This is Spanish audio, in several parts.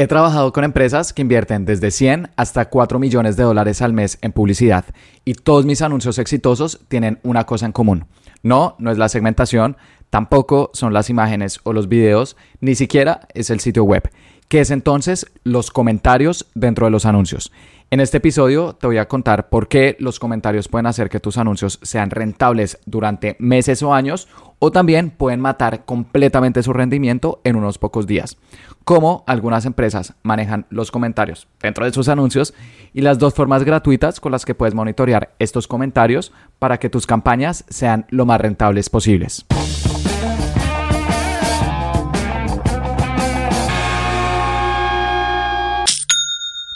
He trabajado con empresas que invierten desde 100 hasta 4 millones de dólares al mes en publicidad y todos mis anuncios exitosos tienen una cosa en común. No, no es la segmentación, tampoco son las imágenes o los videos, ni siquiera es el sitio web, que es entonces los comentarios dentro de los anuncios. En este episodio te voy a contar por qué los comentarios pueden hacer que tus anuncios sean rentables durante meses o años o también pueden matar completamente su rendimiento en unos pocos días. Cómo algunas empresas manejan los comentarios dentro de sus anuncios y las dos formas gratuitas con las que puedes monitorear estos comentarios para que tus campañas sean lo más rentables posibles.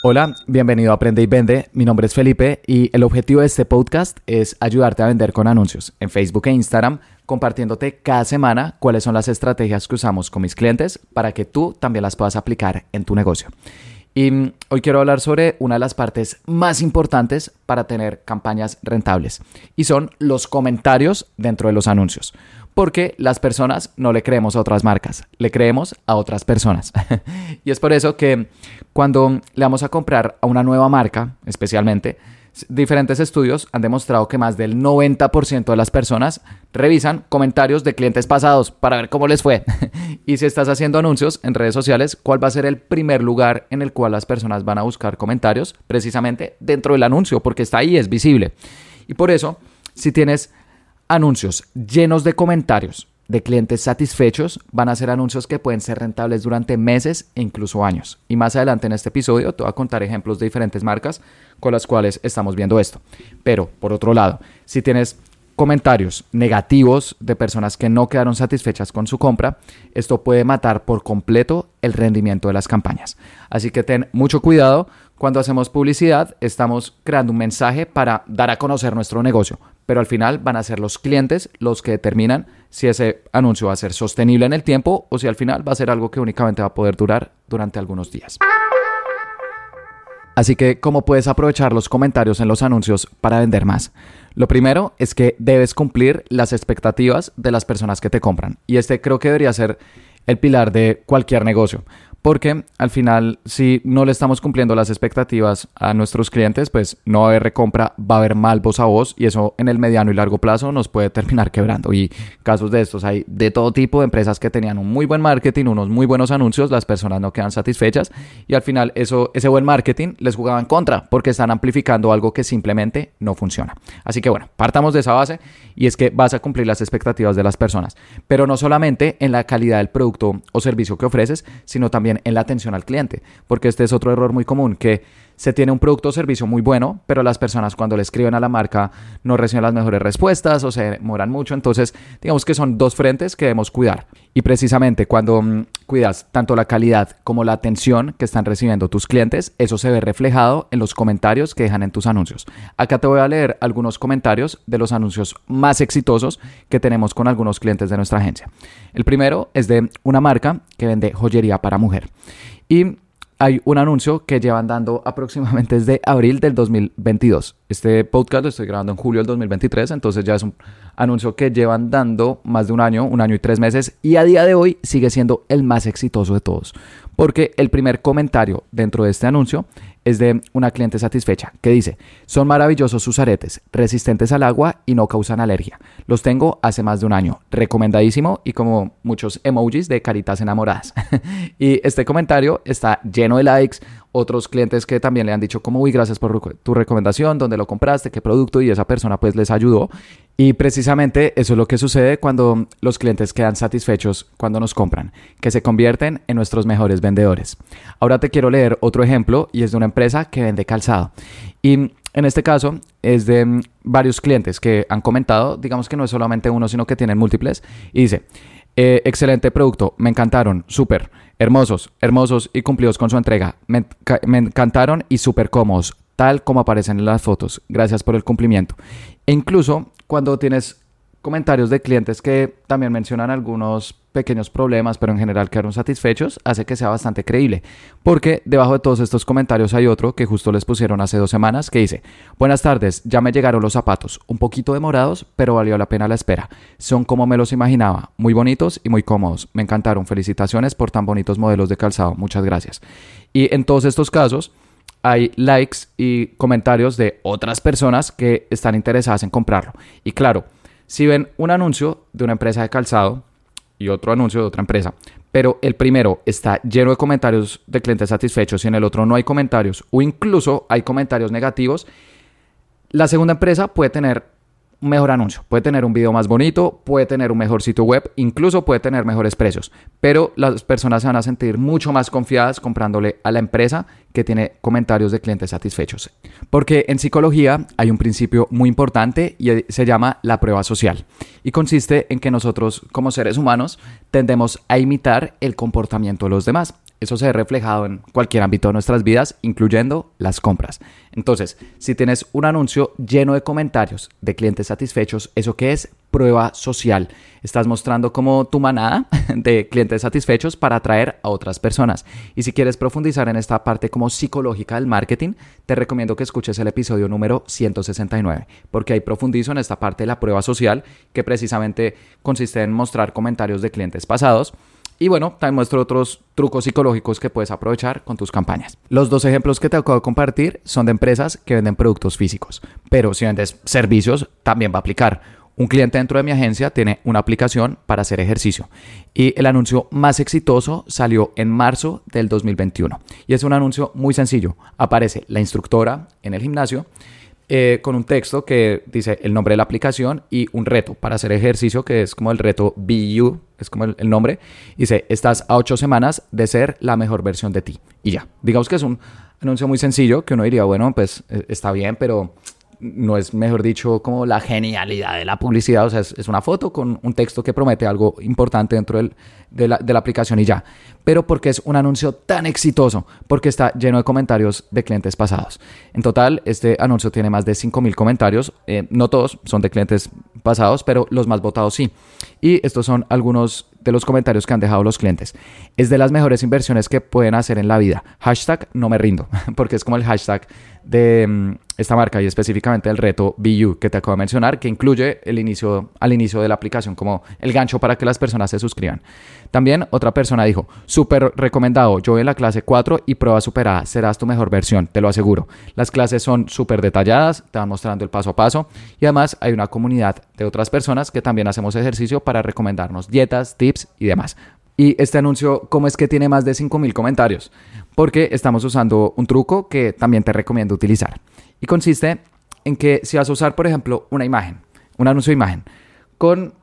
Hola, bienvenido a Aprende y Vende. Mi nombre es Felipe y el objetivo de este podcast es ayudarte a vender con anuncios en Facebook e Instagram, compartiéndote cada semana cuáles son las estrategias que usamos con mis clientes para que tú también las puedas aplicar en tu negocio. Y mm, hoy quiero hablar sobre una de las partes más importantes para tener campañas rentables y son los comentarios dentro de los anuncios porque las personas no le creemos a otras marcas, le creemos a otras personas. y es por eso que cuando le vamos a comprar a una nueva marca, especialmente, diferentes estudios han demostrado que más del 90% de las personas revisan comentarios de clientes pasados para ver cómo les fue. y si estás haciendo anuncios en redes sociales, ¿cuál va a ser el primer lugar en el cual las personas van a buscar comentarios? Precisamente dentro del anuncio, porque está ahí, es visible. Y por eso, si tienes anuncios llenos de comentarios de clientes satisfechos van a ser anuncios que pueden ser rentables durante meses e incluso años. Y más adelante en este episodio te voy a contar ejemplos de diferentes marcas con las cuales estamos viendo esto. Pero, por otro lado, si tienes comentarios negativos de personas que no quedaron satisfechas con su compra, esto puede matar por completo el rendimiento de las campañas. Así que ten mucho cuidado. Cuando hacemos publicidad, estamos creando un mensaje para dar a conocer nuestro negocio, pero al final van a ser los clientes los que determinan si ese anuncio va a ser sostenible en el tiempo o si al final va a ser algo que únicamente va a poder durar durante algunos días. Así que, ¿cómo puedes aprovechar los comentarios en los anuncios para vender más? Lo primero es que debes cumplir las expectativas de las personas que te compran. Y este creo que debería ser el pilar de cualquier negocio. Porque al final, si no le estamos cumpliendo las expectativas a nuestros clientes, pues no va a haber recompra, va a haber mal voz a voz y eso en el mediano y largo plazo nos puede terminar quebrando. Y casos de estos hay de todo tipo de empresas que tenían un muy buen marketing, unos muy buenos anuncios, las personas no quedan satisfechas y al final eso, ese buen marketing les jugaba en contra porque están amplificando algo que simplemente no funciona. Así que bueno, partamos de esa base y es que vas a cumplir las expectativas de las personas, pero no solamente en la calidad del producto o servicio que ofreces, sino también en la atención al cliente, porque este es otro error muy común, que se tiene un producto o servicio muy bueno, pero las personas cuando le escriben a la marca no reciben las mejores respuestas o se demoran mucho, entonces digamos que son dos frentes que debemos cuidar. Y precisamente cuando mm, cuidas tanto la calidad como la atención que están recibiendo tus clientes, eso se ve reflejado en los comentarios que dejan en tus anuncios. Acá te voy a leer algunos comentarios de los anuncios más exitosos que tenemos con algunos clientes de nuestra agencia. El primero es de una marca que vende joyería para mujer. Y hay un anuncio que llevan dando aproximadamente desde abril del 2022. Este podcast lo estoy grabando en julio del 2023, entonces ya es un anuncio que llevan dando más de un año, un año y tres meses, y a día de hoy sigue siendo el más exitoso de todos. Porque el primer comentario dentro de este anuncio es de una cliente satisfecha que dice, son maravillosos sus aretes, resistentes al agua y no causan alergia. Los tengo hace más de un año, recomendadísimo y como muchos emojis de caritas enamoradas. y este comentario está lleno de likes, otros clientes que también le han dicho como, uy, gracias por tu recomendación, dónde lo compraste, qué producto y esa persona pues les ayudó. Y precisamente eso es lo que sucede cuando los clientes quedan satisfechos cuando nos compran, que se convierten en nuestros mejores vendedores. Ahora te quiero leer otro ejemplo y es de una empresa que vende calzado. Y en este caso es de mm, varios clientes que han comentado, digamos que no es solamente uno, sino que tienen múltiples, y dice, eh, excelente producto, me encantaron, súper, hermosos, hermosos y cumplidos con su entrega, me, me encantaron y súper cómodos, tal como aparecen en las fotos, gracias por el cumplimiento. E incluso cuando tienes comentarios de clientes que también mencionan algunos pequeños problemas, pero en general quedaron satisfechos, hace que sea bastante creíble. Porque debajo de todos estos comentarios hay otro que justo les pusieron hace dos semanas que dice, buenas tardes, ya me llegaron los zapatos, un poquito demorados, pero valió la pena la espera. Son como me los imaginaba, muy bonitos y muy cómodos. Me encantaron, felicitaciones por tan bonitos modelos de calzado, muchas gracias. Y en todos estos casos, hay likes y comentarios de otras personas que están interesadas en comprarlo. Y claro, si ven un anuncio de una empresa de calzado y otro anuncio de otra empresa, pero el primero está lleno de comentarios de clientes satisfechos y en el otro no hay comentarios o incluso hay comentarios negativos, la segunda empresa puede tener un mejor anuncio, puede tener un video más bonito, puede tener un mejor sitio web, incluso puede tener mejores precios, pero las personas se van a sentir mucho más confiadas comprándole a la empresa que tiene comentarios de clientes satisfechos. Porque en psicología hay un principio muy importante y se llama la prueba social y consiste en que nosotros como seres humanos tendemos a imitar el comportamiento de los demás. Eso se ve reflejado en cualquier ámbito de nuestras vidas, incluyendo las compras. Entonces, si tienes un anuncio lleno de comentarios de clientes satisfechos, ¿eso qué es? Prueba social. Estás mostrando como tu manada de clientes satisfechos para atraer a otras personas. Y si quieres profundizar en esta parte como psicológica del marketing, te recomiendo que escuches el episodio número 169, porque ahí profundizo en esta parte de la prueba social, que precisamente consiste en mostrar comentarios de clientes pasados y bueno, también muestro otros trucos psicológicos que puedes aprovechar con tus campañas. Los dos ejemplos que te acabo de compartir son de empresas que venden productos físicos, pero si vendes servicios, también va a aplicar. Un cliente dentro de mi agencia tiene una aplicación para hacer ejercicio y el anuncio más exitoso salió en marzo del 2021 y es un anuncio muy sencillo. Aparece la instructora en el gimnasio eh, con un texto que dice el nombre de la aplicación y un reto para hacer ejercicio que es como el reto BU, es como el, nombre. Dice, estás a ocho semanas de ser la mejor versión de ti. Y ya, digamos que es un anuncio muy sencillo que uno diría, bueno, pues eh, está bien, pero no es, mejor dicho, como la genialidad de la publicidad. O sea, es, una foto con un texto que promete algo importante dentro de, la, de, la, aplicación y ya. Pero porque es un anuncio tan exitoso, porque está lleno de comentarios de clientes pasados. En total, este anuncio tiene más de 5.000 comentarios. Eh, no todos son de clientes pasados, pero los más votados sí. Y estos son algunos de los comentarios que han dejado los clientes. Es de las mejores inversiones que pueden hacer en la vida. Hashtag no me rindo, porque es como el hashtag de mm, esta marca y específicamente el reto BU que te acabo de mencionar, que incluye el inicio, al inicio de la aplicación como el gancho para que las personas se suscriban. También otra persona dijo, súper recomendado, yo en la clase 4 y prueba superada, serás tu mejor versión, te lo aseguro. Las clases son súper detalladas, te van mostrando el paso a paso y además hay una comunidad de otras personas que también hacemos ejercicio para recomendarnos dietas, tips y demás. Y este anuncio, ¿cómo es que tiene más de 5.000 comentarios? Porque estamos usando un truco que también te recomiendo utilizar. Y consiste en que si vas a usar, por ejemplo, una imagen, un anuncio de imagen, con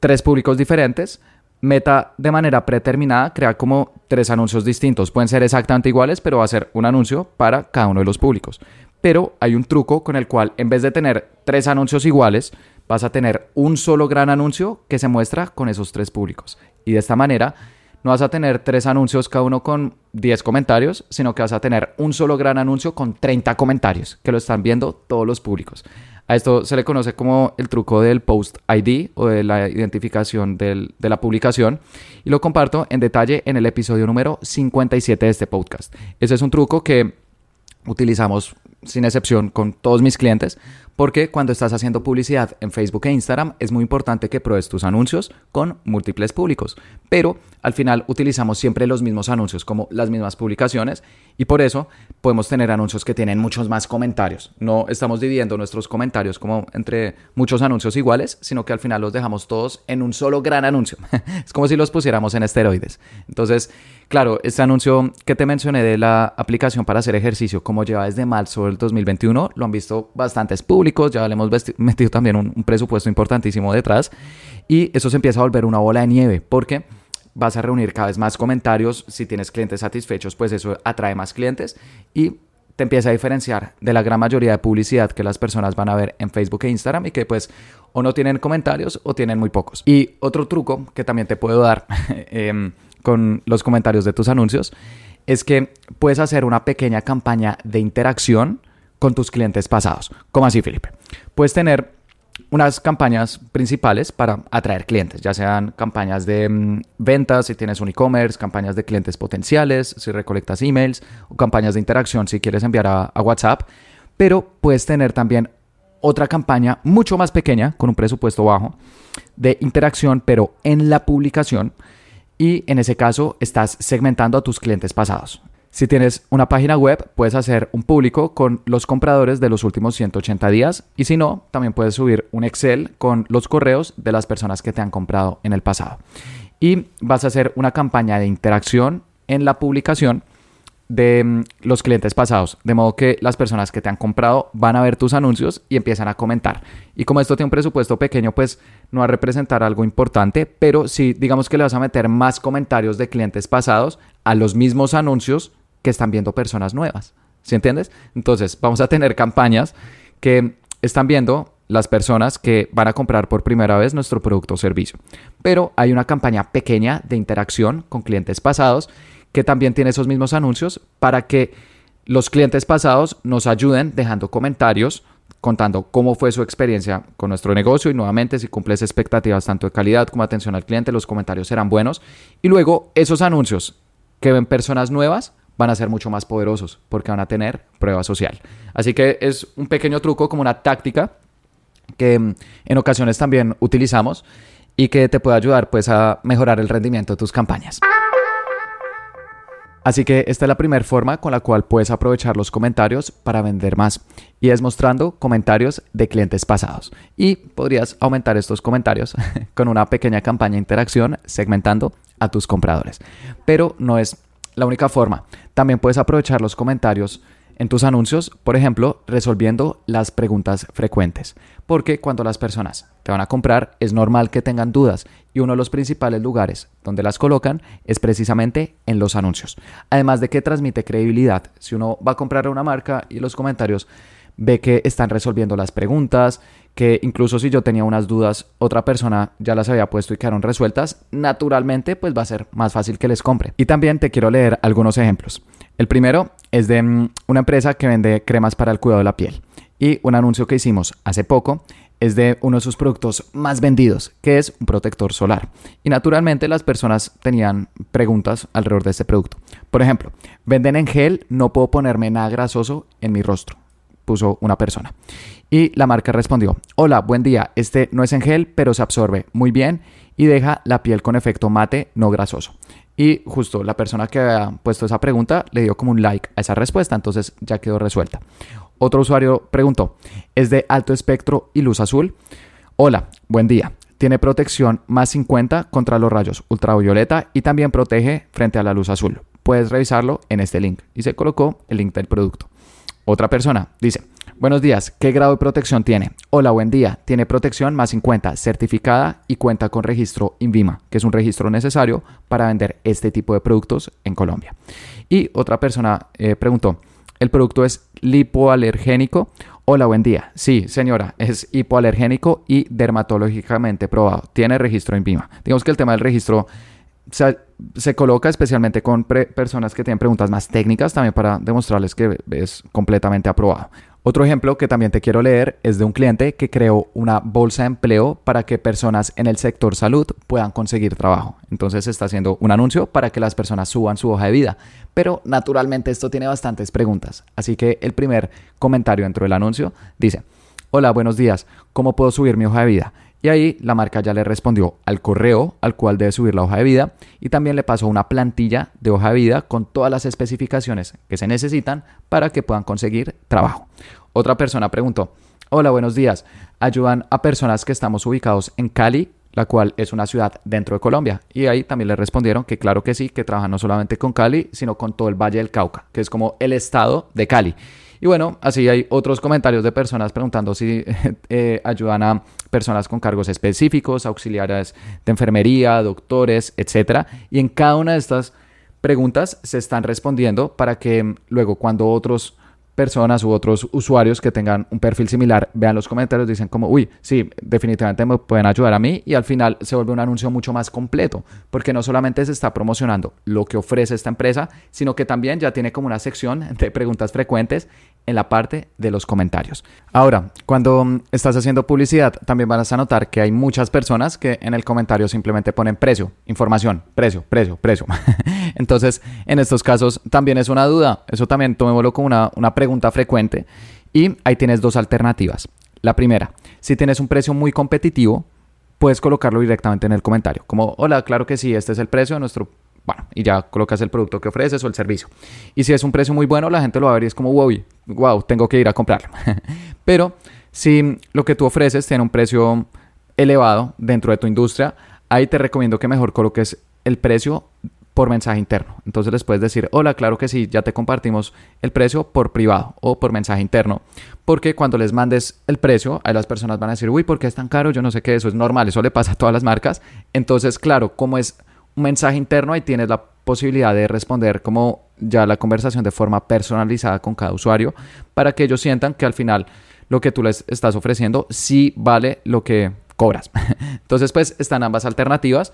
tres públicos diferentes, Meta de manera predeterminada crea como tres anuncios distintos. Pueden ser exactamente iguales, pero va a ser un anuncio para cada uno de los públicos. Pero hay un truco con el cual en vez de tener tres anuncios iguales, vas a tener un solo gran anuncio que se muestra con esos tres públicos. Y de esta manera no vas a tener tres anuncios cada uno con 10 comentarios, sino que vas a tener un solo gran anuncio con 30 comentarios que lo están viendo todos los públicos. A esto se le conoce como el truco del post ID o de la identificación de la publicación y lo comparto en detalle en el episodio número 57 de este podcast. Ese es un truco que utilizamos sin excepción con todos mis clientes porque cuando estás haciendo publicidad en Facebook e Instagram es muy importante que pruebes tus anuncios con múltiples públicos. Pero al final utilizamos siempre los mismos anuncios como las mismas publicaciones y por eso podemos tener anuncios que tienen muchos más comentarios. No estamos dividiendo nuestros comentarios como entre muchos anuncios iguales, sino que al final los dejamos todos en un solo gran anuncio. es como si los pusiéramos en esteroides. Entonces, claro, este anuncio que te mencioné de la aplicación para hacer ejercicio, como lleva desde marzo del 2021, lo han visto bastantes públicos ya le hemos metido también un, presupuesto importantísimo detrás y eso se empieza a volver una bola de nieve porque vas a reunir cada vez más comentarios, si tienes clientes satisfechos, pues eso atrae más clientes y te empieza a diferenciar de la gran mayoría de publicidad que las personas van a ver en Facebook e Instagram y que pues o no tienen comentarios o tienen muy pocos. Y otro truco que también te puedo dar em, con los comentarios de tus anuncios es que puedes hacer una pequeña campaña de interacción con tus clientes pasados. ¿Cómo así, Felipe? Puedes tener unas campañas principales para atraer clientes, ya sean campañas de mm, ventas si tienes un e-commerce, campañas de clientes potenciales si recolectas emails o campañas de interacción si quieres enviar a, WhatsApp, pero puedes tener también otra campaña mucho más pequeña con un presupuesto bajo de interacción, pero en la publicación y en ese caso estás segmentando a tus clientes pasados. Si tienes una página web, puedes hacer un público con los compradores de los últimos 180 días y si no, también puedes subir un Excel con los correos de las personas que te han comprado en el pasado. Y vas a hacer una campaña de interacción en la publicación de mm, los clientes pasados, de modo que las personas que te han comprado van a ver tus anuncios y empiezan a comentar. Y como esto tiene un presupuesto pequeño, pues no va a representar algo importante, pero si digamos que le vas a meter más comentarios de clientes pasados a los mismos anuncios, están viendo personas nuevas. ¿Sí entiendes? Entonces, vamos a tener campañas que están viendo las personas que van a comprar por primera vez nuestro producto o servicio. Pero hay una campaña pequeña de interacción con clientes pasados que también tiene esos mismos anuncios para que los clientes pasados nos ayuden dejando comentarios contando cómo fue su experiencia con nuestro negocio y nuevamente si cumples expectativas tanto de calidad como atención al cliente, los comentarios serán buenos. Y luego esos anuncios que ven personas nuevas van a ser mucho más poderosos porque van a tener prueba social. Así que es un pequeño truco, como una táctica que mm, en ocasiones también utilizamos y que te puede ayudar pues a mejorar el rendimiento de tus campañas. Así que esta es la primera forma con la cual puedes aprovechar los comentarios para vender más y es mostrando comentarios de clientes pasados. Y podrías aumentar estos comentarios con una pequeña campaña de interacción segmentando a tus compradores. Pero no es la única forma. También puedes aprovechar los comentarios en tus anuncios, por ejemplo, resolviendo las preguntas frecuentes. Porque cuando las personas te van a comprar es normal que tengan dudas y uno de los principales lugares donde las colocan es precisamente en los anuncios. Además de que transmite credibilidad. Si uno va a comprar a una marca y los comentarios ve que están resolviendo las preguntas, que incluso si yo tenía unas dudas, otra persona ya las había puesto y quedaron resueltas, naturalmente pues va a ser más fácil que les compre. Y también te quiero leer algunos ejemplos. El primero es de mm, una empresa que vende cremas para el cuidado de la piel. Y un anuncio que hicimos hace poco es de uno de sus productos más vendidos, que es un protector solar. Y naturalmente las personas tenían preguntas alrededor de este producto. Por ejemplo, venden en gel, no puedo ponerme nada grasoso en mi rostro puso una persona. Y la marca respondió, hola, buen día, este no es en gel, pero se absorbe muy bien y deja la piel con efecto mate no grasoso. Y justo la persona que había puesto esa pregunta le dio como un like a esa respuesta, entonces ya quedó resuelta. Otro usuario preguntó, ¿es de alto espectro y luz azul? Hola, buen día. Tiene protección más 50 contra los rayos ultravioleta y también protege frente a la luz azul. Puedes revisarlo en este link. Y se colocó el link del producto. Otra persona dice, buenos días, ¿qué grado de protección tiene? Hola, buen día, tiene protección más 50, certificada y cuenta con registro INVIMA, que es un registro necesario para vender este tipo de productos en Colombia. Y otra persona eh, preguntó, ¿el producto es lipoalergénico? Hola, buen día. Sí, señora, es hipoalergénico y dermatológicamente probado. Tiene registro INVIMA. Digamos que el tema del registro se, coloca especialmente con personas que tienen preguntas más técnicas también para demostrarles que es completamente aprobado. Otro ejemplo que también te quiero leer es de un cliente que creó una bolsa de empleo para que personas en el sector salud puedan conseguir trabajo. Entonces está haciendo un anuncio para que las personas suban su hoja de vida. Pero naturalmente esto tiene bastantes preguntas. Así que el primer comentario dentro del anuncio dice, hola, buenos días, ¿cómo puedo subir mi hoja de vida? Y ahí la marca ya le respondió al correo al cual debe subir la hoja de vida y también le pasó una plantilla de hoja de vida con todas las especificaciones que se necesitan para que puedan conseguir trabajo. Otra persona preguntó, hola, buenos días, ayudan a personas que estamos ubicados en Cali, la cual es una ciudad dentro de Colombia. Y ahí también le respondieron que claro que sí, que trabajan no solamente con Cali, sino con todo el Valle del Cauca, que es como el estado de Cali. Y bueno, así hay otros comentarios de personas preguntando si eh, ayudan a personas con cargos específicos, auxiliares de enfermería, doctores, etc. Y en cada una de estas preguntas se están respondiendo para que luego cuando otros personas u otros usuarios que tengan un perfil similar vean los comentarios, dicen como, uy, sí, definitivamente me pueden ayudar a mí y al final se vuelve un anuncio mucho más completo, porque no solamente se está promocionando lo que ofrece esta empresa, sino que también ya tiene como una sección de preguntas frecuentes en la parte de los comentarios. Ahora, cuando mm, estás haciendo publicidad, también vas a notar que hay muchas personas que en el comentario simplemente ponen precio, información, precio, precio, precio. Entonces, en estos casos también es una duda. Eso también tomémoslo como una, una pregunta frecuente. Y ahí tienes dos alternativas. La primera, si tienes un precio muy competitivo, puedes colocarlo directamente en el comentario. Como, hola, claro que sí, este es el precio de nuestro bueno, y ya colocas el producto que ofreces o el servicio. Y si es un precio muy bueno, la gente lo va a ver y es como, wow, wow, tengo que ir a comprarlo. Pero si lo que tú ofreces tiene un precio elevado dentro de tu industria, ahí te recomiendo que mejor coloques el precio por mensaje interno. Entonces les puedes decir, hola, claro que sí, ya te compartimos el precio por privado o por mensaje interno. Porque cuando les mandes el precio, ahí las personas van a decir, uy, ¿por qué es tan caro? Yo no sé qué, eso es normal, eso le pasa a todas las marcas. Entonces, claro, como es un mensaje interno, ahí tienes la posibilidad de responder como ya la conversación de forma personalizada con cada usuario para que ellos sientan que al final lo que tú les estás ofreciendo sí vale lo que cobras. Entonces, pues están ambas alternativas.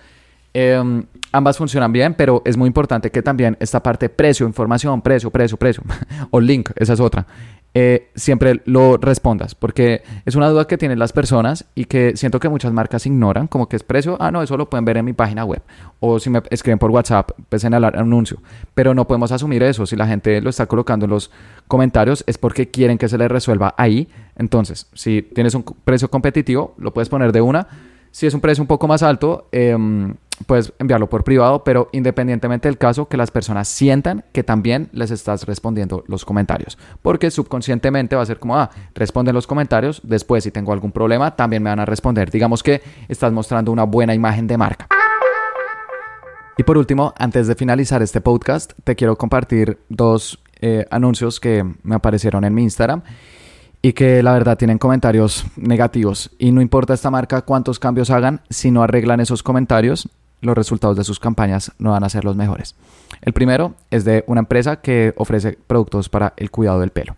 Em, ambas funcionan bien, pero es muy importante que también esta parte precio, información, precio, precio, precio, o link, esa es otra, eh, siempre lo respondas, porque es una duda que tienen las personas y que siento que muchas marcas ignoran, como que es precio, ah, no, eso lo pueden ver en mi página web, o si me escriben por WhatsApp, pues en el anuncio, pero no podemos asumir eso, si la gente lo está colocando en los comentarios es porque quieren que se les resuelva ahí, entonces, si tienes un precio competitivo, lo puedes poner de una, si es un precio un poco más alto, eh, puedes enviarlo por privado, pero independientemente del caso, que las personas sientan que también les estás respondiendo los comentarios. Porque subconscientemente va a ser como, ah, responden los comentarios, después si tengo algún problema, también me van a responder. Digamos que estás mostrando una buena imagen de marca. Y por último, antes de finalizar este podcast, te quiero compartir dos eh, anuncios que me aparecieron en mi Instagram y que la verdad tienen comentarios negativos. Y no importa esta marca cuántos cambios hagan, si no arreglan esos comentarios, los resultados de sus campañas no van a ser los mejores. El primero es de una empresa que ofrece productos para el cuidado del pelo.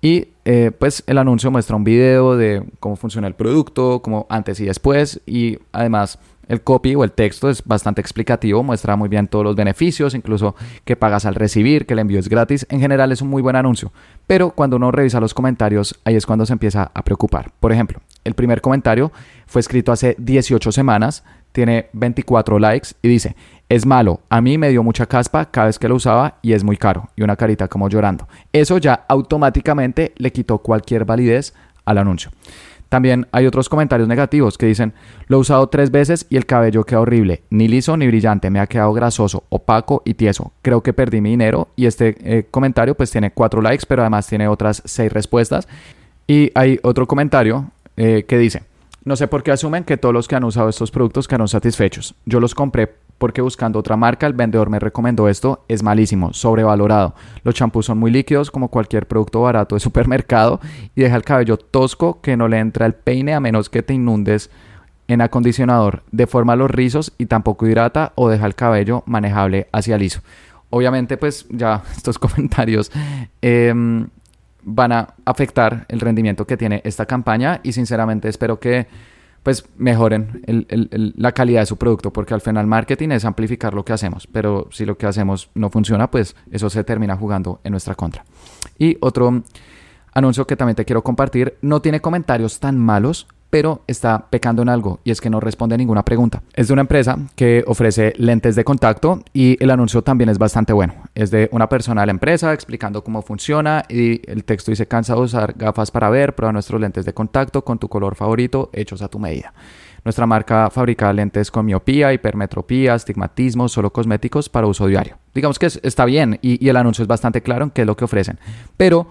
Y eh, pues el anuncio muestra un video de cómo funciona el producto, como antes y después, y además el copy o el texto es bastante explicativo, muestra muy bien todos los beneficios, incluso que pagas al recibir, que el envío es gratis. En general es un muy buen anuncio, pero cuando uno revisa los comentarios, ahí es cuando se empieza a preocupar. Por ejemplo, el primer comentario fue escrito hace 18 semanas, tiene 24 likes y dice, es malo, a mí me dio mucha caspa cada vez que lo usaba y es muy caro. Y una carita como llorando. Eso ya automáticamente le quitó cualquier validez al anuncio. También hay otros comentarios negativos que dicen, lo he usado tres veces y el cabello queda horrible, ni liso ni brillante, me ha quedado grasoso, opaco y tieso. Creo que perdí mi dinero y este eh, comentario pues tiene cuatro likes, pero además tiene otras seis respuestas. Y hay otro comentario eh, que dice, no sé por qué asumen que todos los que han usado estos productos quedaron satisfechos. Yo los compré porque buscando otra marca el vendedor me recomendó esto, es malísimo, sobrevalorado. Los champús son muy líquidos como cualquier producto barato de supermercado y deja el cabello tosco que no le entra el peine a menos que te inundes en acondicionador, deforma los rizos y tampoco hidrata o deja el cabello manejable hacia liso. Obviamente pues ya estos comentarios em, van a afectar el rendimiento que tiene esta campaña y sinceramente espero que pues mejoren la calidad de su producto porque al final marketing es amplificar lo que hacemos pero si lo que hacemos no funciona pues eso se termina jugando en nuestra contra. Y otro anuncio que también te quiero compartir no tiene comentarios tan malos pero está pecando en algo y es que no responde a ninguna pregunta. Es de una empresa que ofrece lentes de contacto y el anuncio también es bastante bueno. Es de una persona de la empresa explicando cómo funciona y el texto dice cansa de usar gafas para ver, prueba nuestros lentes de contacto con tu color favorito hechos a tu medida. Nuestra marca fabrica lentes con miopía, hipermetropía, astigmatismo, solo cosméticos para uso diario. Digamos que está bien y, y el anuncio es bastante claro en qué es lo que ofrecen, pero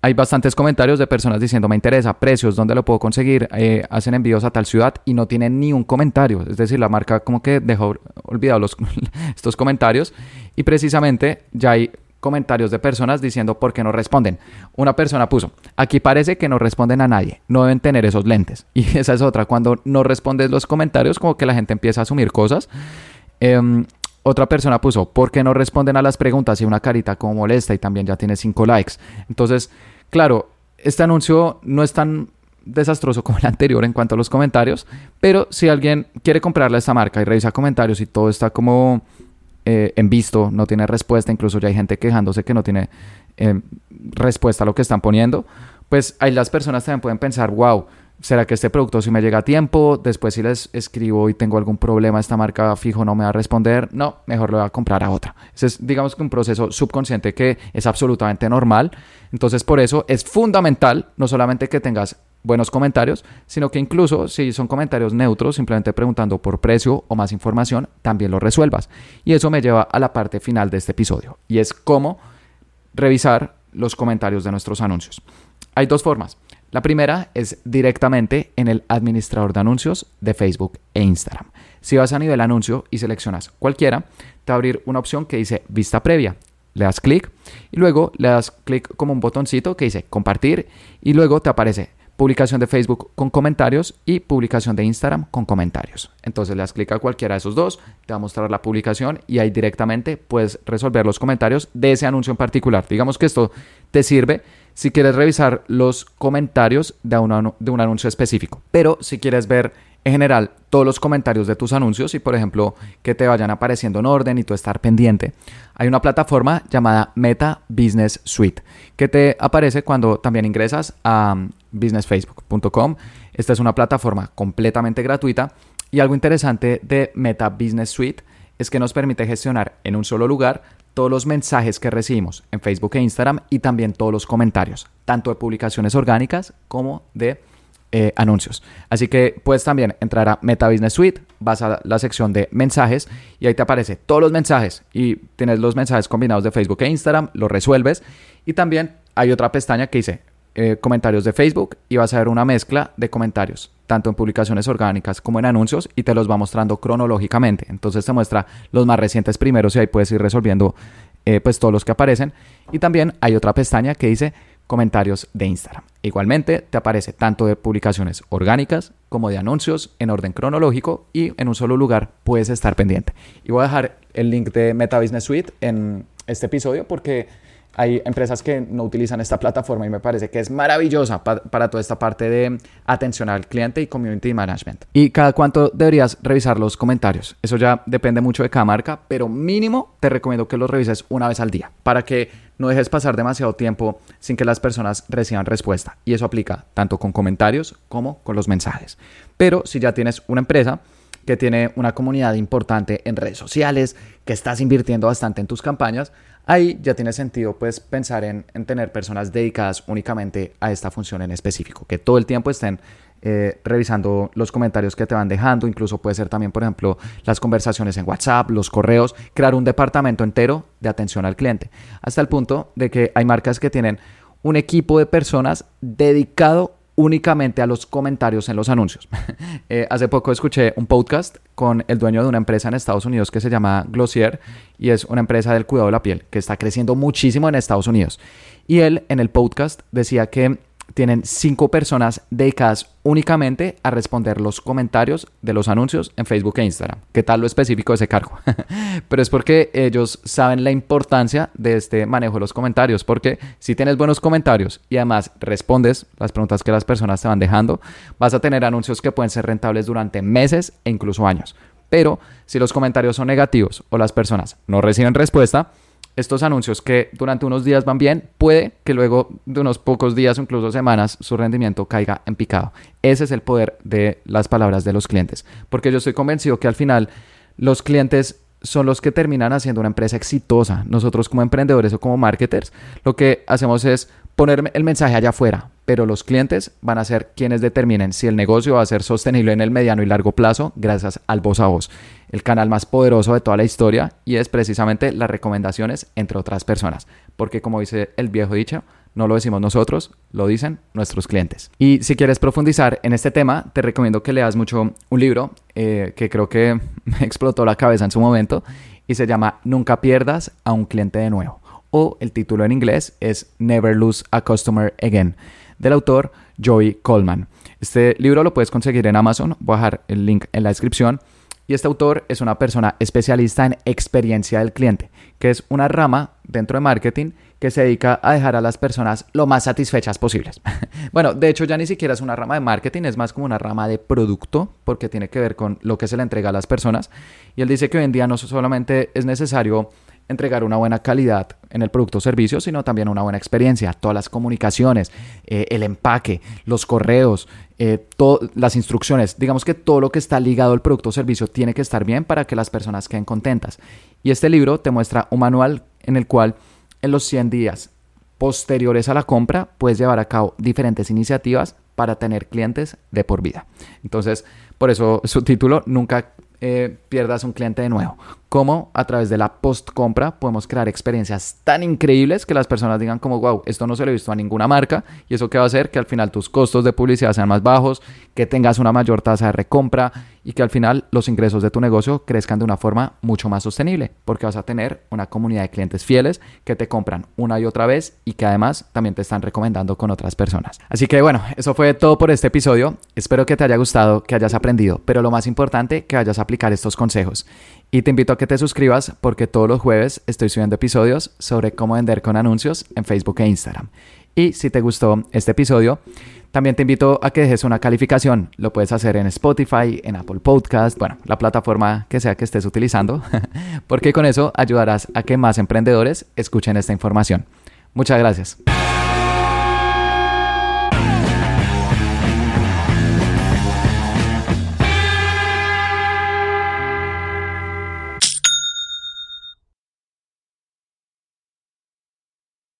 hay bastantes comentarios de personas diciendo me interesa, precios, dónde lo puedo conseguir, eh, hacen envíos a tal ciudad y no tienen ni un comentario. Es decir, la marca como que dejó olvidados estos comentarios y precisamente ya hay comentarios de personas diciendo por qué no responden. Una persona puso, aquí parece que no responden a nadie, no deben tener esos lentes. Y esa es otra, cuando no respondes los comentarios como que la gente empieza a asumir cosas. Em, otra persona puso, ¿por qué no responden a las preguntas? Y una carita como molesta y también ya tiene 5 likes. Entonces, claro, este anuncio no es tan desastroso como el anterior en cuanto a los comentarios, pero si alguien quiere comprarle a esta marca y revisa comentarios y todo está como eh, en visto, no tiene respuesta, incluso ya hay gente quejándose que no tiene eh, respuesta a lo que están poniendo, pues ahí las personas también pueden pensar, wow, ¿será que este producto si me llega a tiempo? Después si les escribo y tengo algún problema, esta marca fijo no me va a responder, no, mejor lo voy a comprar a otra. Ese es, digamos que un proceso subconsciente que es absolutamente normal. Entonces por eso es fundamental no solamente que tengas buenos comentarios, sino que incluso si son comentarios neutros, simplemente preguntando por precio o más información, también lo resuelvas. Y eso me lleva a la parte final de este episodio, y es cómo revisar los comentarios de nuestros anuncios. Hay dos formas. La primera es directamente en el administrador de anuncios de Facebook e Instagram. Si vas a nivel anuncio y seleccionas cualquiera, te va a abrir una opción que dice vista previa. Le das clic y luego le das clic como un botoncito que dice compartir y luego te aparece publicación de Facebook con comentarios y publicación de Instagram con comentarios. Entonces le das clic a cualquiera de esos dos, te va a mostrar la publicación y ahí directamente puedes resolver los comentarios de ese anuncio en particular. Digamos que esto te sirve si quieres revisar los comentarios de, un anuncio específico. Pero si quieres ver en general todos los comentarios de tus anuncios y por ejemplo que te vayan apareciendo en orden y tú estar pendiente. Hay una plataforma llamada Meta Business Suite que te aparece cuando también ingresas a businessfacebook.com. Esta es una plataforma completamente gratuita y algo interesante de Meta Business Suite es que nos permite gestionar en un solo lugar todos los mensajes que recibimos en Facebook e Instagram y también todos los comentarios, tanto de publicaciones orgánicas como de eh, anuncios. Así que puedes también entrar a Meta Business Suite, vas a la sección de mensajes y ahí te aparece todos los mensajes y tienes los mensajes combinados de Facebook e Instagram, los resuelves y también hay otra pestaña que dice eh, comentarios de Facebook y vas a ver una mezcla de comentarios, tanto en publicaciones orgánicas como en anuncios y te los va mostrando cronológicamente. Entonces te muestra los más recientes primeros y ahí puedes ir resolviendo eh, pues todos los que aparecen. Y también hay otra pestaña que dice comentarios de Instagram. Igualmente te aparece tanto de publicaciones orgánicas como de anuncios en orden cronológico y en un solo lugar puedes estar pendiente. Y voy a dejar el link de Meta Business Suite en este episodio porque hay empresas que no utilizan esta plataforma y me parece que es maravillosa para toda esta parte de atención al cliente y community management. ¿Y cada cuánto deberías revisar los comentarios? Eso ya depende mucho de cada marca, pero mínimo te recomiendo que los revises una vez al día para que no dejes pasar demasiado tiempo sin que las personas reciban respuesta. Y eso aplica tanto con comentarios como con los mensajes. Pero si ya tienes una empresa, que tiene una comunidad importante en redes sociales, que estás invirtiendo bastante en tus campañas, ahí ya tiene sentido pues pensar en, tener personas dedicadas únicamente a esta función en específico, que todo el tiempo estén eh, revisando los comentarios que te van dejando, incluso puede ser también, por ejemplo, las conversaciones en WhatsApp, los correos, crear un departamento entero de atención al cliente, hasta el punto de que hay marcas que tienen un equipo de personas dedicado únicamente a los comentarios en los anuncios. Eh, hace poco escuché un podcast con el dueño de una empresa en Estados Unidos que se llama Glossier y es una empresa del cuidado de la piel que está creciendo muchísimo en Estados Unidos. Y él en el podcast decía que tienen cinco personas dedicadas únicamente a responder los comentarios de los anuncios en Facebook e Instagram. ¿Qué tal lo específico de ese cargo? Pero es porque ellos saben la importancia de este manejo de los comentarios, porque si tienes buenos comentarios y además respondes las preguntas que las personas te van dejando, vas a tener anuncios que pueden ser rentables durante meses e incluso años. Pero si los comentarios son negativos o las personas no reciben respuesta, estos anuncios que durante unos días van bien, puede que luego de unos pocos días o incluso semanas su rendimiento caiga en picado. Ese es el poder de las palabras de los clientes, porque yo estoy convencido que al final los clientes son los que terminan haciendo una empresa exitosa. Nosotros como emprendedores o como marketers, lo que hacemos es poner el mensaje allá afuera, pero los clientes van a ser quienes determinen si el negocio va a ser sostenible en el mediano y largo plazo gracias al voz a voz, el canal más poderoso de toda la historia y es precisamente las recomendaciones entre otras personas, porque como dice el viejo dicho, no lo decimos nosotros, lo dicen nuestros clientes. Y si quieres profundizar en este tema, te recomiendo que leas mucho un libro eh, que creo que me explotó la cabeza en su momento y se llama Nunca pierdas a un cliente de nuevo o el título en inglés es Never Lose a Customer Again, del autor Joey Coleman. Este libro lo puedes conseguir en Amazon, voy a dejar el link en la descripción Y este autor es una persona especialista en experiencia del cliente, que es una rama dentro de marketing que se dedica a dejar a las personas lo más satisfechas posibles. bueno, de hecho ya ni siquiera es una rama de marketing, es más como una rama de producto, porque tiene que ver con lo que se le entrega a las personas. Y él dice que hoy en día no solamente es necesario entregar una buena calidad en el producto o servicio, sino también una buena experiencia. Todas las comunicaciones, eh, el empaque, los correos, eh, las instrucciones, digamos que todo lo que está ligado al producto o servicio tiene que estar bien para que las personas queden contentas. Y este libro te muestra un manual en el cual en los 100 días posteriores a la compra puedes llevar a cabo diferentes iniciativas para tener clientes de por vida. Entonces, por eso su título, nunca eh, pierdas un cliente de nuevo. Cómo a través de la post compra podemos crear experiencias tan increíbles que las personas digan como, wow, esto no se lo he visto a ninguna marca y eso que va a hacer que al final tus costos de publicidad sean más bajos, que tengas una mayor tasa de recompra y que al final los ingresos de tu negocio crezcan de una forma mucho más sostenible porque vas a tener una comunidad de clientes fieles que te compran una y otra vez y que además también te están recomendando con otras personas. Así que bueno, eso fue todo por este episodio. Espero que te haya gustado, que hayas aprendido, pero lo más importante, que vayas a aplicar estos consejos. Y te invito a que te suscribas porque todos los jueves estoy subiendo episodios sobre cómo vender con anuncios en Facebook e Instagram. Y si te gustó este episodio, también te invito a que dejes una calificación. Lo puedes hacer en Spotify, en Apple Podcast, bueno, la plataforma que sea que estés utilizando, porque con eso ayudarás a que más emprendedores escuchen esta información. Muchas gracias.